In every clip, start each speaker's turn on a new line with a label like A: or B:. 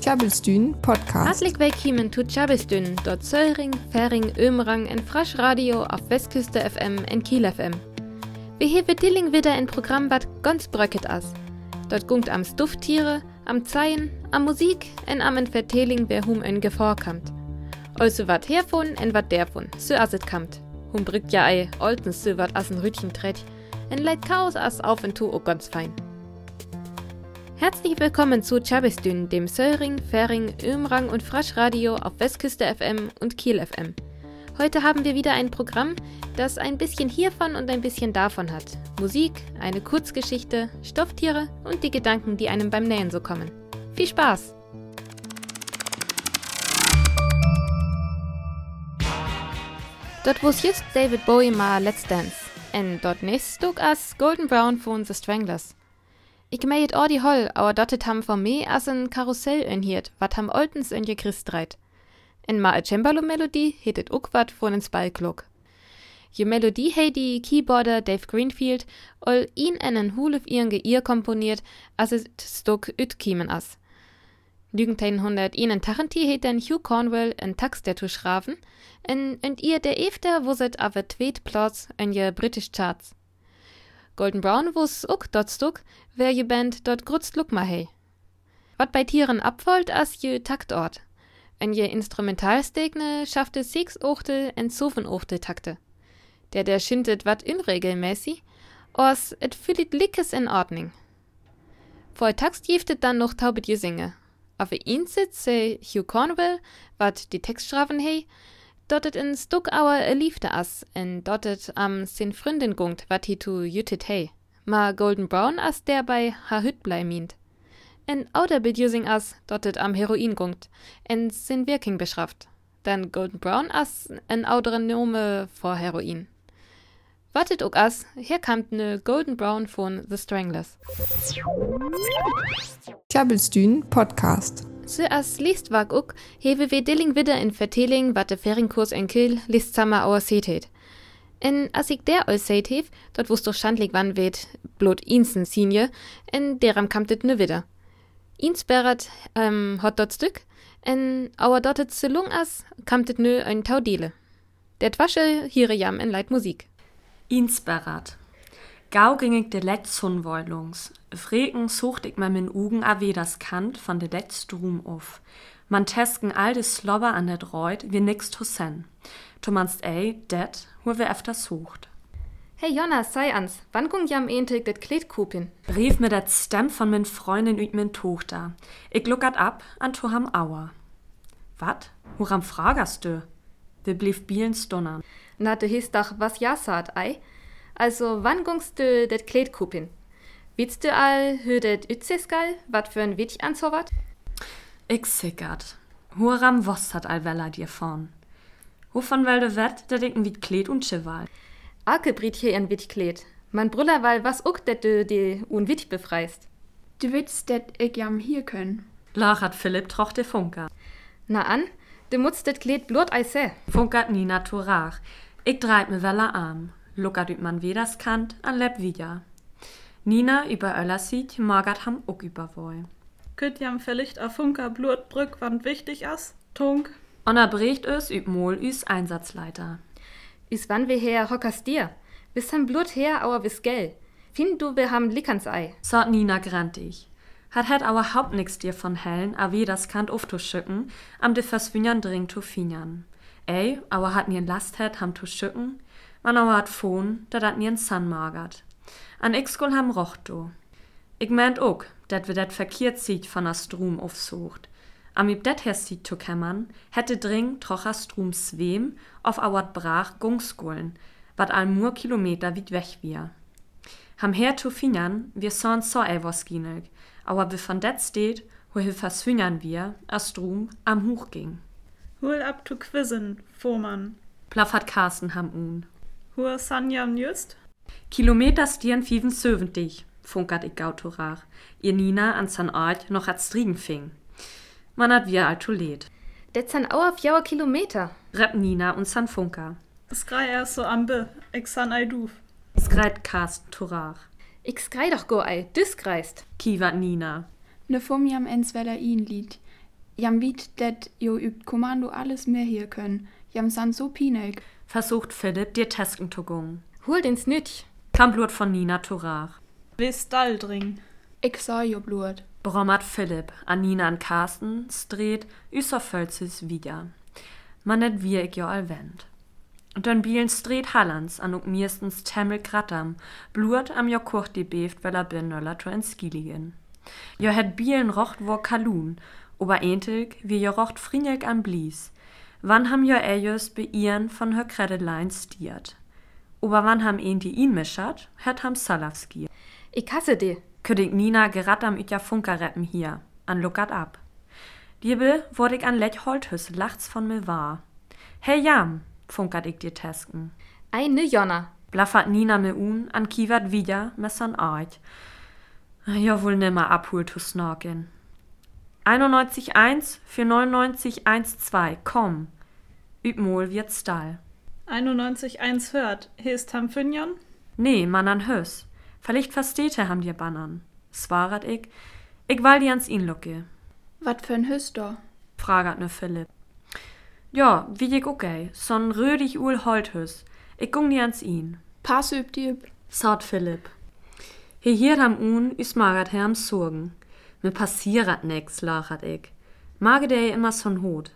A: Tjabelstün Podcast.
B: Herzlich willkommen zu Tjabelstün, dort Söllring, Färing, Ömrang en Frasch Radio auf Westküste FM en Kiel FM. Wir hier Tilling wieder ein Programm, was ganz bröcket as. Dort gungt am Stufftiere, am Zeien, am Musik en am en Vertelling, wer hum en gevorkamt. Also wat hervon en wat dervon, so as it kamt. Hum brückt ja ei, oltens so wat as en Rütchen tret, en leid Chaos as auf en tu o ganz fein. Herzlich willkommen zu Chabistün, dem Söllring, Färing, Ömrang und Fraschradio auf Westküste FM und Kiel FM. Heute haben wir wieder ein Programm, das ein bisschen hiervon und ein bisschen davon hat. Musik, eine Kurzgeschichte, Stofftiere und die Gedanken, die einem beim Nähen so kommen. Viel Spaß! Dort wo's just David Bowie mal Let's Dance. En dort nächst stuk as Golden Brown von The Stranglers. Ich meiet auch die Holl, aber dottet ham vor me as ein Karussell inhiert, wat ham oltens in je Christ reit. En ma a Cembalo-Melodie hetet uck wat von ins Ballklog. Je Melodie hei die Keyboarder Dave Greenfield ol ihn einen Hulef ihren Geir komponiert, as es stuk üt kiemen as. 1981 het den Hugh Cornwell en Tax der tu schraven, en, en ihr der Efter wuset awe tweet Plots en je British Charts. Golden Brown wus uck dort stuk, wer je Band dort grutzt luk ma hei. Wat bei Tieren abfolgt as je Taktort. En je Instrumentalstegne schaffte sechs Ochtel en soven Ochtel Takte. Der der schintet wat unregelmäßig, os et fühlt lickes in Ordnung. Voll Taxt jeftet dann noch taubet je singe. Aber ihn sitzt se Hugh Cornwell, wat die Textstrafen hei, dottet in Stuckauer e liefte as, en dottet am sin Freundin gungt, wat hi tu jütet hei. Ma Golden Brown as der bei ha hüt blei mient. En ouder bedusing as, dottet am Heroin gungt, en sin Wirking beschrafft. Dann Golden Brown as en auderen Nome vor Heroin. Wartet ook as, hier kamt ne Golden Brown von The Stranglers.
A: Tjabelstün Podcast.
B: As liest wag ook, hewe we dilling wieder in Verteling, wat de Ferinkurs en Kiel list sammer auer seet het. En as ik der seet hef, dort wust doch schandlig wann weet, blot insen sinje, en deram kamt et ne wieder. Insperrat ähm, hot dort stück, en auer dottet ze lung as, kamt et nö ein Taudele. Der Twasche hiere jam en Leit Musik.
C: Insperrat. Gau ging ich de letz Hunwollungs. Fregen sucht ich mal min Ugen a das Kant von de letz Drum auf. Man tesken all de Slobber an der Reut wie nix to sen. Du meinst ey, det, wo wir öfter sucht.
B: Hey Jonas, sei ans, wann gung jam entig det Kleid kupin?
C: Brief mir dat Stem von min Freundin üt min Tochter. Ich luckert ab an to ham Auer. Wat? Woran fragerst du? Wir blieb bielen stunnern.
B: Na, du hieß doch, was ja sagt, ei? Also, wann gungst du det Kleid kupin? Willst du all hö det Ützeskal, wat für ein Witch anzowert?
C: Ich sickert. Huram was hat all Wella dir vorn? Wovon will du wett, der dicken wie Kleid und Schival?
B: Arke brit hier ein Witch Kleid. Man brüller weil was uck det du die un Witch befreist.
D: Du willst det ich jam hier können.
C: Lachert Philipp troch de Funker.
B: Na an, du mutzt det Kleid blut ei se.
C: Funkert Nina Turach. Ich dreit mir Wella arm. Luckert üt man weders Kant an Lepp wieder. Nina über Öller sieht, Margat ham uck überwoi.
E: Könnt jam vielleicht a Funker Blutbrück, wann wichtig as? Tunk.
C: Onna bricht es üb Mol üs Einsatzleiter.
B: Is wann wir her hockers dir? Bis ham Blut her, auer bis gell. Find du wir ham Lickerns Ei.
C: Sort Nina grantig. Hat het aber haupt nix dir von Hellen, a wie das Kant aufzuschücken, am de verswinjern dring zu finjern. Ey, aber hat nien Last het, ham zu schücken, man aber hat Fon, da dat nien San magert. An Ixkol ham roch do. Ich meint ook, dat wir dat verkehrt sieht von a Strum aufsucht. Am ib dat her sieht zu kämmern, hätte dring trocher Strum swem auf auert brach Gungskullen, wat al mur Kilometer wit weg wir. Ham her zu finjern, wir son so evos ginelg, aber wir von dat steht, wo hil verswingern wir, a Strum am Huch ging.
E: Hol ab tu quizzen, Vormann.
C: Plaffert Carsten ham un.
E: Hur Sanjam just?
C: Kilometer stieren fieven söventig, funkert ich gautorach, ihr Nina an san Ort noch at Striegen fing. Man hat wir alto lädt.
B: Det san auer fjauer Kilometer.
C: Rep Nina und san Funker.
E: Es grei erst so ambe, ich san ei duf.
C: Skreit Carsten Torach.
B: Ich skrei doch go ei, düs greist.
C: Kiwert Nina.
D: Ne vom jam ens weller ihn lied. Jam wiet, dat jo übt Kommando alles mehr hier können. Jam san so pinek.
C: Versucht Philipp, dir Tesken zu gungen.
B: Hol den Snitch.
C: Kam Blut von Nina Torach.
E: Wis Dall dring.
D: Ich sah jo Blut.
C: Brommert Philipp, an Nina an Carsten, streht, üser Völzis wieder. Man net wie ich jo allwend. Und dann bielen street Hallands an uk mirstens Temmel Grattam, blut am jo kurcht die beft, weil er bin noller to en Skiligen. Jo het bielen rocht wo Kalun, ober entilg, wie jo rocht Frinjek an Blies. Wann ham jo ejus be ihren von hör Kredelein stiert. Ober wann ham een die ihn mischat, het ham Salafski.
B: Ich hasse die.
C: Ködig Nina gerat am ütja Funkerreppen hier, an Lukat ab. Diebe wurd ich an Lech Holthüs lachts von mir wahr. Hey Jam, funkert ich dir Tesken.
B: Eine Jonna.
C: Blaffert Nina me un, an kiewert wieder messan arg. Ja wohl nimmer abhol zu snorken. 91,1 für 99,12, komm. Übmol wird stall.
E: 91,1 hört. Hier ist Tamfynjon.
C: Nee, man an Hös. Vielleicht verstehte ham dir bannern. Svarat ich. Ich wall die ans ihn lucke.
D: Wat für ein Hüster?
C: Fragert ne Philipp. Ja, wie ich okay. Son rödig ul Holthüs. Ich gung die ans ihn.
D: Pass übt die üb.
C: Saut Philipp. He hier am un is magert herm sorgen. Mir passierat nix, lachert ich. Mage der immer son hot.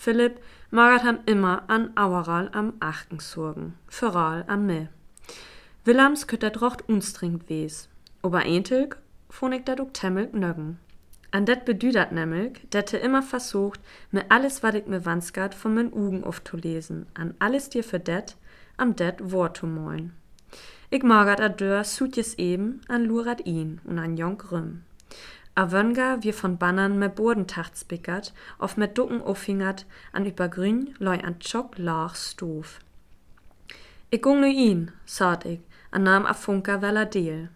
C: Philipp magert ham immer an Aueral am Achten sorgen. Föral am me. Willems kütt dat rocht unstringt wes. Ober entilg fon ich dat uk temmelt nöggen. An det bedüdert nämlich, er immer versucht, mir alles, wat ich mir wanskat, von min Ugen aufzulesen, an alles dir für det, am det Wort zu moin. Ich magert a dör sutjes eben, an lurat ihn und an jonk rüm. A wönga wir von Bannern me Bodentacht spickert, auf me Ducken auffingert, an übergrün leu an Tschock lach stuf. Ich gung nu ihn, sagt ich, an nahm a Funker weller Deel.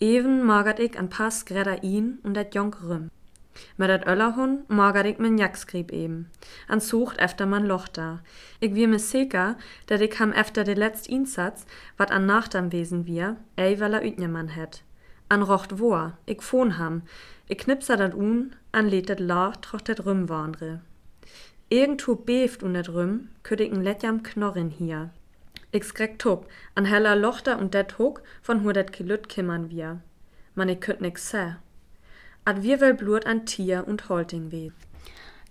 C: Even magert ik an paar skredder ihn und dat jonk rüm. Mit dat Öllerhun magert ik min Jackskrieb eben. An sucht efter man Loch da. Ik wie mir sicher, dat ik ham efter de letzt Einsatz, wat an Nachtam wesen wir, ey weil er ütnjemann het. An rocht woa, ik fon ham. Ik knipser dat un, an lädt dat lach troch dat Rüm warnre. Irgendwo beeft un dat Rüm, kütt ik n letjam Knorrin hier. Ich skrek top, an heller Lochter und det Hook, von hu det gelüt kimmern wir. Man ich könnt nix seh. Ad wir wel blut an Tier und Holting weh.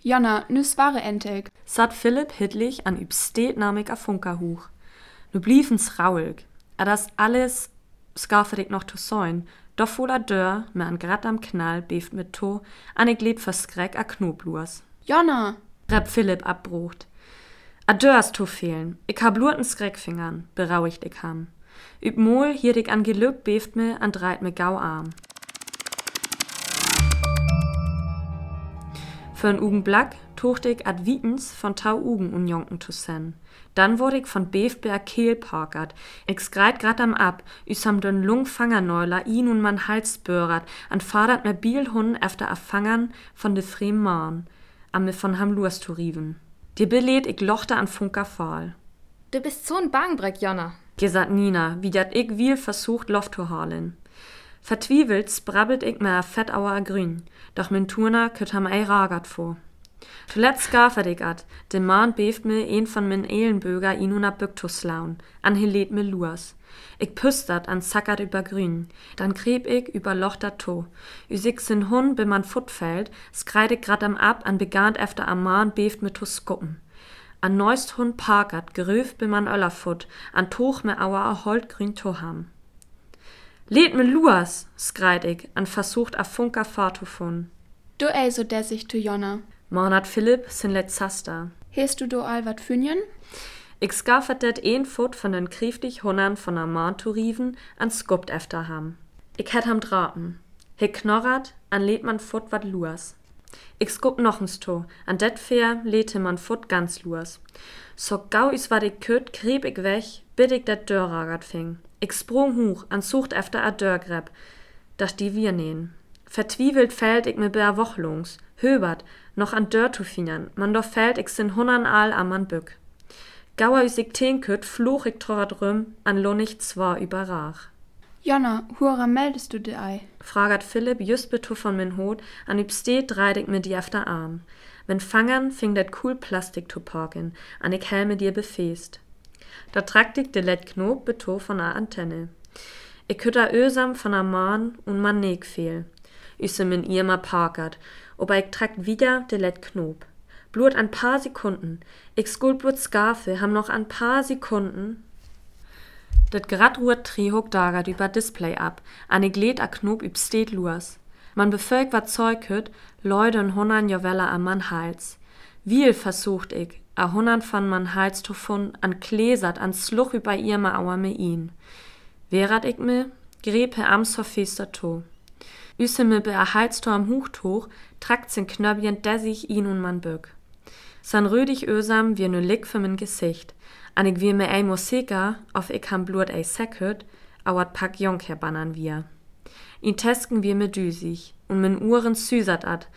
D: Jonna, nüs ware entig.
C: Sat Philipp hittlich an üb stetnamig a Funkerhuch. Nu bliefens raulig. A das alles skarfet ich noch zu säun, doch voller Dörr, me an grad am Knall beeft mit to, an ich leb verskreck a Knoblurs.
D: Jonna!
C: Rep Philipp abbrucht. A dörst to fehlen. Ich hab lurten Skreckfingern, berauigt ich ham. Üb Mol hiert ich an Gelüb beeft mir an dreit mir gau arm. Für'n Ugen Black tucht ich ad Wietens von Tau Ugen un Jonken zu sen. Dann wurde ich von Beefberg Kehl parkert. Ich skreit grad am ab, üs ham den Lungfangerneuler ihn und man Hals börert, an fadert mir Bielhun efter a Fangern von de Frem Mahn, am mir von ham Lurs zu riven. Dir belädt ich lochte an Funker Fall.
B: Du bist so ein Bangbreck, Jonna.
C: Gesagt Nina, wie dat ich viel versucht Loft zu halen. Vertwiebelt sprabbelt ich mir a Fettauer a Grün, doch min Turner kütt ham ei ragert vor. Zuletzt gaffert ich ad, dem Mann beeft mir een von min Ehlenböger ihn un a Bücktus laun, an helet mir Lurs. Ich püstert an sackert über Grün, dann kreb ich über Lochter to. Üsig sin Hun, bin man futfällt, skreit ich grad am ab, an begahnt efter am Mahn beeft mir to skuppen. An neust Hund parkert, geröf bin man Öllerfut, an Tuch me auer a Holdgrün to ham. Lädt mir Luas, skreit ich, an versucht a Funker Fahrtufun.
D: Du ey so dessig tu Jonna.
C: Monat Philipp sin letzaster.
D: Hest du do all wat fünjen?
C: Ich skaffet det een Fut von den kräftig Hunnern von der Mahn zu riven, an skupt efter ham. Ich hätt ham drapen. He knorrat, an lädt man Fut wat Luas. Ich skup nochens to, an det Fair lädte man Fut ganz Luas. So gau is wat ich kütt, krieb ich weg, bid ich det Dörragert fing. Ich sprung hoch, an sucht efter a Dörrgreb, dass die wir nähen. Vertwiebelt fällt ich mir bär Wochlungs, höbert, noch an fingern, man doch fällt ich sin hunnern all am man bück. Gauer üsig Teenküt fluch ich trorat rüm, an Lonnig zwar überrach.
D: Jonna, hura meldest du dir ei?
C: fragert Philipp just betu von min Hut, an üb steht dreidig mit die auf der Arm. Wenn Fangern fing dat cool Plastik zu porken, an ich helme dir befäst. Da tragt ich de let Knob betu von a Antenne. Ich hütter ösam von a Mann und man neg fehl. Üsse min ihr ma parkert, aber ich tragt wieder de let Knob. Blut ein paar Sekunden. Ich skuld Skafe, ham noch ein paar Sekunden. Dat grad ruht Trihog dagert über Display ab, ane Gled a Knob üb steht luas. Man befolgt wat Zeug hüt, Leute und Hunnern Jovella am man Hals. Viel versucht ich, a Hunnern von man Hals fun, an Klesert, an Sluch über ihr ma auer me ihn. Wärat ich me, grepe am so fester to. Üsse me be a Hals to am Huchtuch, tragt sin Knöbchen der sich ihn und man bück. San rödig ösam wie ne Lick für min Gesicht. An ich wie me ei Musiker, auf ich ham Blut ei Säckert, auert pack Jonker bannern wir. In tesken wir me düsig, und min Uhren süßert at,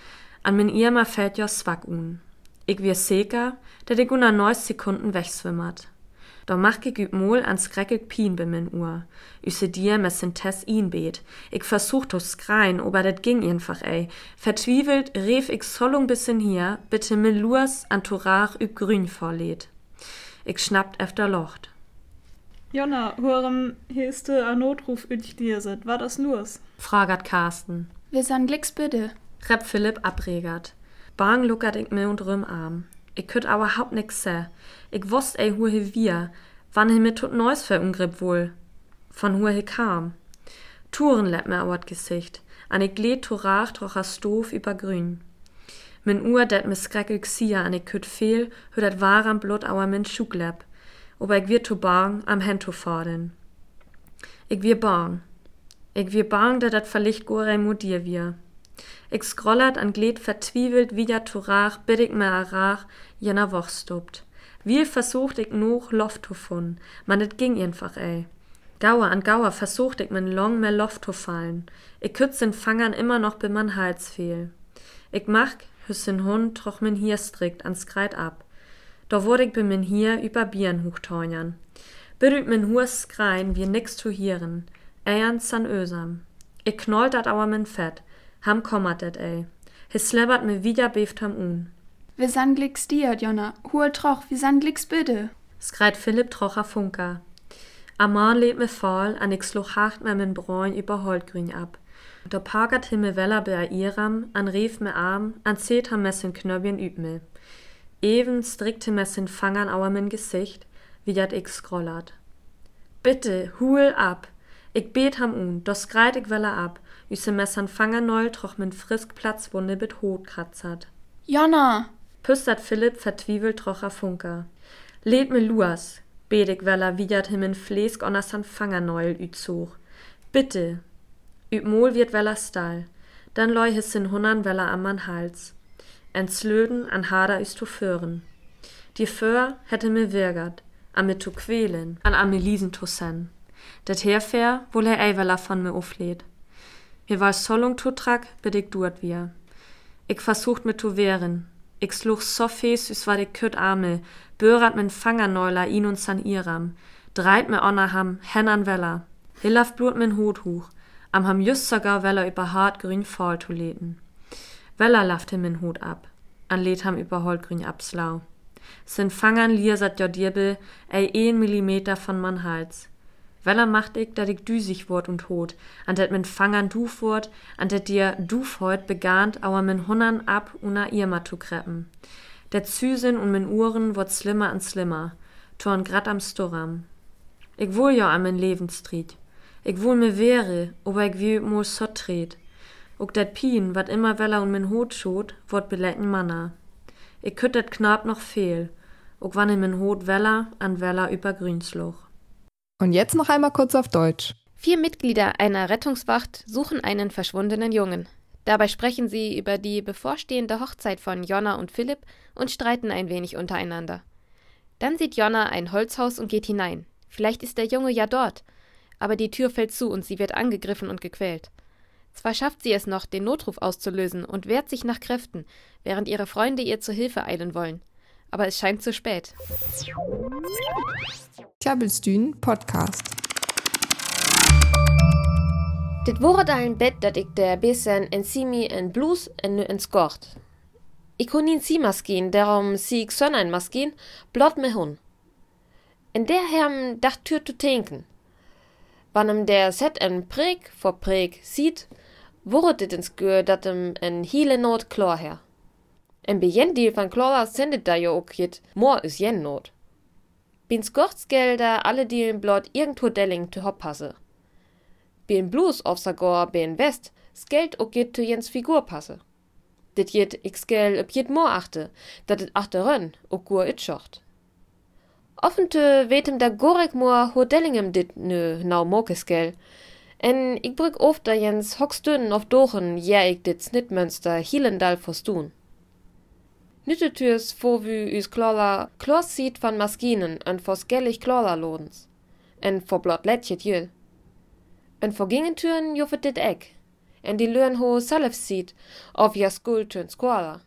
C: an min Irma fällt jo Swack un. Ich wir sicher, dat ich unter neus Sekunden wegschwimmert. Da mach ich üb mol ans skreckig Pien bei min Uhr. Üse dir messen Tess ihn bet. Ich versuch to skreien, aber dat ging einfach ey. Vertwiebelt rief ich Sollung bisschen hier, bitte Lurs an Turach üb grün vorlädt. Ich schnappt efter Locht.
E: Jonna, hurem heste a Notruf üt dir sit. War das los?
C: Fragert Carsten.
D: Wir san Glicks bitte.
C: Rep Philipp abregert. Bang luckert ich mir und rüm arm. Ich könnt aber haupt nix seh. Ich wusst ei hu he wir. Wann he mit tut Neus verungrip wohl. Von hu he kam. Touren lepp mir auert Gesicht. An ich gled turach trocher Stof über grün. Min Uhr dat mis skreckig sia an ich küt fehl, hör dat waram Blut auer min Schuglepp. Aber ich wir to bang am Hand to fordern. Ich wir bang. Ich wir bang, dat dat verlicht gore mu dir wir. Ich scrollert an Gled vertwiebelt wieder turach, bitt ich mir arach, jener Woch stopt. Wie versucht ich noch Loft zu fun, man et ging einfach ey. Gauer an Gauer versucht ich min long mehr Loft zu fallen. Ich kütz den Fangern immer noch bin man Hals fehl. Ich mach, hüss den Hund troch min hier strikt ans Kreit ab. Da wurde ich bin min hier über Bieren hochtornern. Berührt min Hurs skrein wie nix zu hieren. Eiern san ösam. Ich knollt dat auer min Fett. Ham kommert det ey. His slebbert mir wieder beft ham un.
D: Wir san Glicks dir, Jonna. Hur troch, wir san Glicks bitte.
C: Skreit Philipp trocher Funker. Amman lebt mir voll, an ich sloch hacht mir min Bräun über Holtgrün ab. Da parkert himme Weller bei iram, an rief mir arm, an zählt ham messin Knöbchen üb mir. Even strickte messin Fangern auer min Gesicht, wie dat ich scrollert. Bitte, hul ab. Ich bet ham un, das skreit ich Weller ab, üse messern Fanger neul troch min frisk Platzwunde bit Hot kratzert.
D: Jonna!
C: Püstert Philipp vertwiebelt trocher Funker. Lädt mir Luas, bedig Weller widert him in Flesk onners an Fangerneul üzog. Bitte. Üb Mol wird Weller stall. Dann leu his in Hunnern Weller am man Hals. En Slöden an Hader ist zu fören. Die Föhr hätte mir wirgert, am mit zu quälen, an am Elisen zu sen. Det herfähr, wo er ei Weller von mir auflädt. Mir war Sollung zu trag, bidig duert wir. Ich versucht mit zu wehren. Ich sluch so fes, es war de kütt Arme, börat min Fangerneuler ihn und san iram. Dreit ham, hen an Weller. Hillaf blut min Hut hoch. Am ham just sogar Weller über hart grün Fall zu leten. Weller laffte min Hut ab. An lädt ham über Holtgrün abslau. Sin Fangern liersat jo dirbe, ei een Millimeter von man Hals. Weller macht ich, dat ich düsig wurd und tot, an dat min Fangern duf wurd, an dat dir duf heut begahnt, auer min Hunnern ab una Irma zu kreppen. Der Züsen und min Uhren wurd slimmer an slimmer, torn grad am Sturram. Ich wohl ja an min Lebenstried. Ich wohl mir wäre, aber ich wie mo so tret. Ook dat Pien, wat immer Weller und min Hut schot, wurd belecken Manna. Ich kütt dat Knab noch fehl, ook wann in min Hut Weller an Weller über Grünsloch.
A: Und jetzt noch einmal kurz auf Deutsch.
B: Vier Mitglieder einer Rettungswacht suchen einen verschwundenen Jungen. Dabei sprechen sie über die bevorstehende Hochzeit von Jonna und Philipp und streiten ein wenig untereinander. Dann sieht Jonna ein Holzhaus und geht hinein. Vielleicht ist der Junge ja dort. Aber die Tür fällt zu und sie wird angegriffen und gequält. Zwar schafft sie es noch, den Notruf auszulösen und wehrt sich nach Kräften, während ihre Freunde ihr zu Hilfe eilen wollen. Aber es scheint zu spät.
A: Klabbelstühn Podcast.
F: Dit wurde da ein Bett, dat ich der bisschen en Simi en Blues en nu en Skort. Ich kon nie sie Maskin, darum sie ich son ein Maskin, blott me hun. En der Herm dacht tür zu denken. Wann der set en Präg vor Präg sieht, wurde dit ins Gür, dat em en hiele Not klar her. Die van Chlora sendet da jo ook jit, more is jen Not. Bin Skortsgelder alle die Blot irgendwo Delling zu hoppasse. Bin Blues auf Sagor bin West, skelt ook jit zu Jens Figur passe. Dit jit ik skell ob jit more achte, dat it achterön ook gur it schocht. Offente wetem da gorek moor ho Dellingem dit nö nau mokeskell, en ik brück oft da Jens hockstünnen auf Dochen, ja ik dit Snitmönster hielendal verstun. Nüttetürs vor wie us Kloller Klos sieht van Maskinen en forskellig Kloller lodens. En vor blot letjet jül. En vor Gingentüren juffet dit eck. En die lören ho salef sieht auf ja skultön Squaler.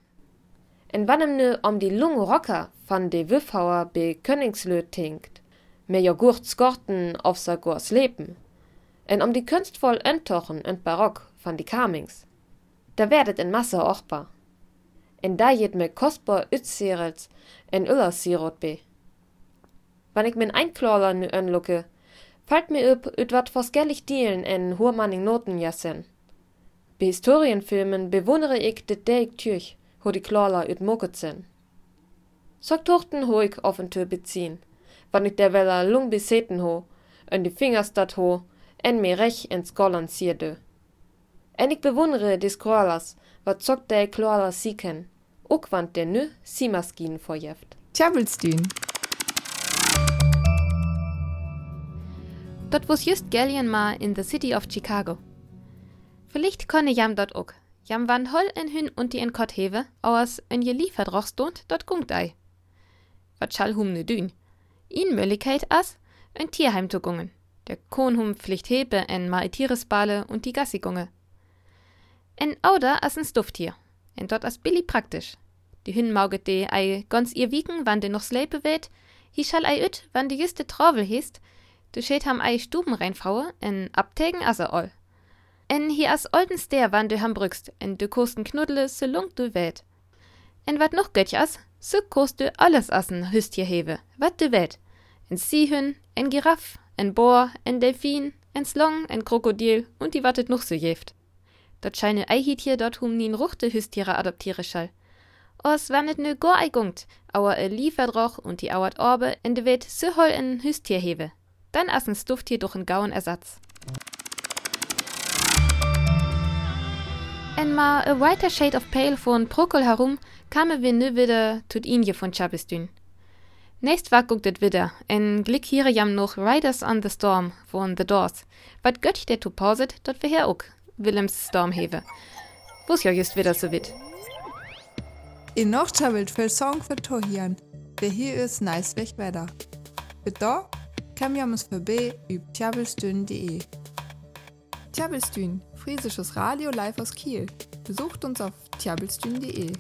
F: En wannem ne om die lunge Rocker van de Wiffhauer be Königslöd tinkt. Me Joghurt skorten auf sa gors Leben. En om die kunstvoll Entochen en Barock van die Kamings. Da werdet en Masse ochbar en da jet me kostbar utserels en ullersirot be. Wann ik min einklorler nu anlucke, fällt mir üb, üt wat forskellig dielen en hurmanning Noten jassen. Be Historienfilmen bewundere ich det deig tüch, ho die Klorler üt moketzen. Sock tochten ho ich auf en Tür beziehen, wann ich der Weller lung beseten ho, en die Fingers dat ho, en mir rech en Skollern zierde. En ich bewundere des Krollers, wat zockt der Klorler sieken, der nu simaskinen vorjeft.
A: Tjabelstün.
F: Dort was just Gallion ma in the city of Chicago. Vielleicht konne jam dort ook. Jam wan hol en hün und die en Kott hewe, aus en je liefert stund, dort gungt ei. Wat schall hum ne dün. In Möglichkeit as, ein Tierheim zu gungen. Der Kohn hum Pflicht hebe en ma Tieresbale und die Gassigunge. En Auder as en Stufftier. En dort as billig praktisch. Die Hün mauget de ei ganz ihr wiegen, wann de noch slepe weht. Hi schall ei üt, wann de juste Travel hist. Du schät ham ei Stuben reinfraue, en abtägen as er all. En hi as oldens der, wann du ham brückst, en du kosten knuddele, so lung du weht. En wat noch götch as, so kost du alles assen hüst hier hewe, wat du weht. En Siehün, en Giraff, en Bohr, en Delfin, en Slong, en Krokodil und die wartet noch so jeft. Dort scheine Eihit hier dort hum nien Ruchte Hüstiere adoptiere schall. Os wannet nö gor eigungt, auer e Lieferdroch und die auert Orbe in de Welt so hol en Hüstier hewe. Dann assen Stuft hier durch en gauen Ersatz. En ma a whiter shade of pale von Prokol herum kame wir nö wieder tut inje von Chabistün. Nächst war gucktet wieder, en Glick hier jam noch Riders on the Storm von The Doors. Wat göttich der tu pauset, dort wir her ook, Willems Stormhewe. Wo's ja just wieder so wit.
A: In noch tjabelt viel Song für Tohian, der hier ist nice weg weiter. Für da kann wir uns vorbei über tjabelstün.de. Tjabelstün, friesisches Radio live aus Kiel. Besucht uns auf tjabelstün.de.